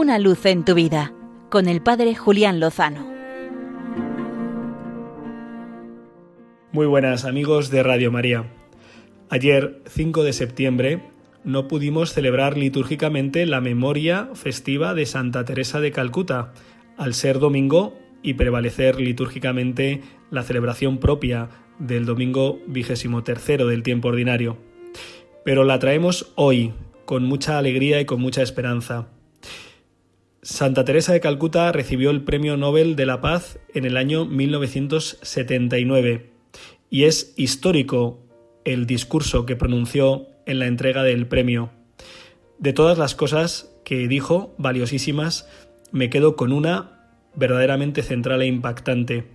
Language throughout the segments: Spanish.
Una luz en tu vida con el Padre Julián Lozano. Muy buenas amigos de Radio María. Ayer, 5 de septiembre, no pudimos celebrar litúrgicamente la memoria festiva de Santa Teresa de Calcuta, al ser domingo y prevalecer litúrgicamente la celebración propia del domingo vigésimo tercero del tiempo ordinario. Pero la traemos hoy, con mucha alegría y con mucha esperanza. Santa Teresa de Calcuta recibió el Premio Nobel de la Paz en el año 1979 y es histórico el discurso que pronunció en la entrega del premio. De todas las cosas que dijo, valiosísimas, me quedo con una verdaderamente central e impactante.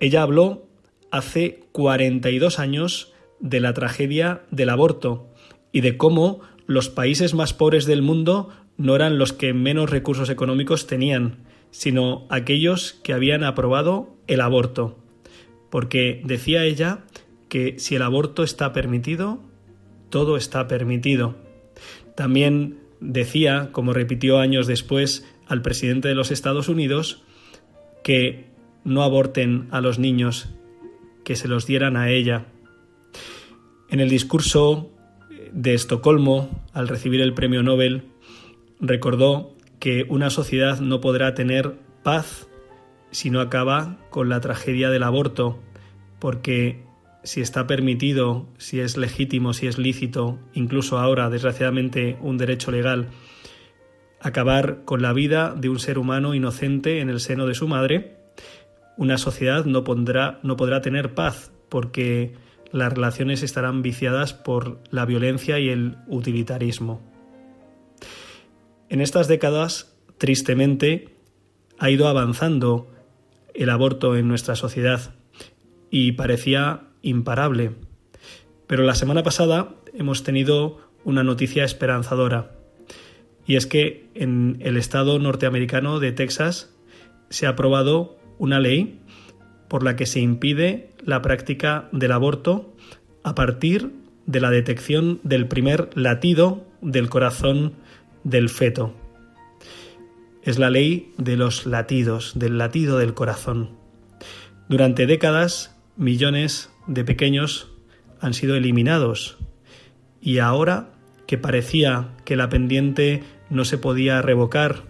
Ella habló hace 42 años de la tragedia del aborto y de cómo los países más pobres del mundo no eran los que menos recursos económicos tenían, sino aquellos que habían aprobado el aborto. Porque decía ella que si el aborto está permitido, todo está permitido. También decía, como repitió años después al presidente de los Estados Unidos, que no aborten a los niños, que se los dieran a ella. En el discurso de Estocolmo, al recibir el premio Nobel, recordó que una sociedad no podrá tener paz si no acaba con la tragedia del aborto, porque si está permitido, si es legítimo, si es lícito, incluso ahora, desgraciadamente, un derecho legal, acabar con la vida de un ser humano inocente en el seno de su madre, una sociedad no, pondrá, no podrá tener paz, porque las relaciones estarán viciadas por la violencia y el utilitarismo. En estas décadas, tristemente, ha ido avanzando el aborto en nuestra sociedad y parecía imparable. Pero la semana pasada hemos tenido una noticia esperanzadora, y es que en el estado norteamericano de Texas se ha aprobado una ley por la que se impide la práctica del aborto a partir de la detección del primer latido del corazón del feto. Es la ley de los latidos, del latido del corazón. Durante décadas, millones de pequeños han sido eliminados y ahora que parecía que la pendiente no se podía revocar,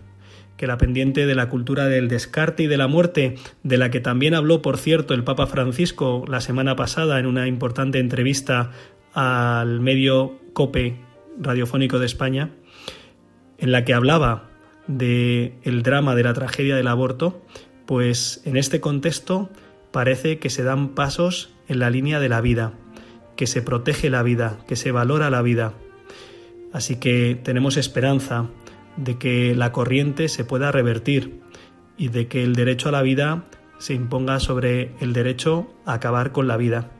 que la pendiente de la cultura del descarte y de la muerte, de la que también habló, por cierto, el Papa Francisco la semana pasada en una importante entrevista al medio COPE radiofónico de España, en la que hablaba de el drama de la tragedia del aborto, pues en este contexto parece que se dan pasos en la línea de la vida, que se protege la vida, que se valora la vida. Así que tenemos esperanza de que la corriente se pueda revertir y de que el derecho a la vida se imponga sobre el derecho a acabar con la vida.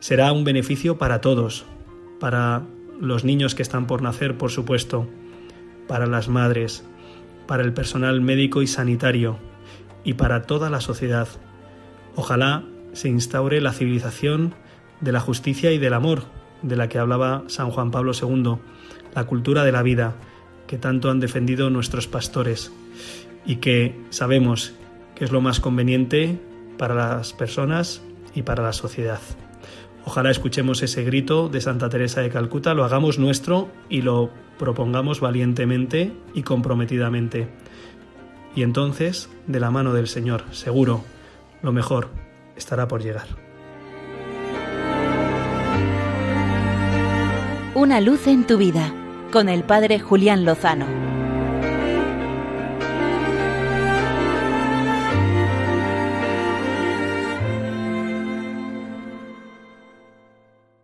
Será un beneficio para todos, para los niños que están por nacer, por supuesto, para las madres, para el personal médico y sanitario y para toda la sociedad. Ojalá se instaure la civilización de la justicia y del amor, de la que hablaba San Juan Pablo II, la cultura de la vida, que tanto han defendido nuestros pastores y que sabemos que es lo más conveniente para las personas y para la sociedad. Ojalá escuchemos ese grito de Santa Teresa de Calcuta, lo hagamos nuestro y lo propongamos valientemente y comprometidamente. Y entonces, de la mano del Señor, seguro, lo mejor estará por llegar. Una luz en tu vida, con el Padre Julián Lozano.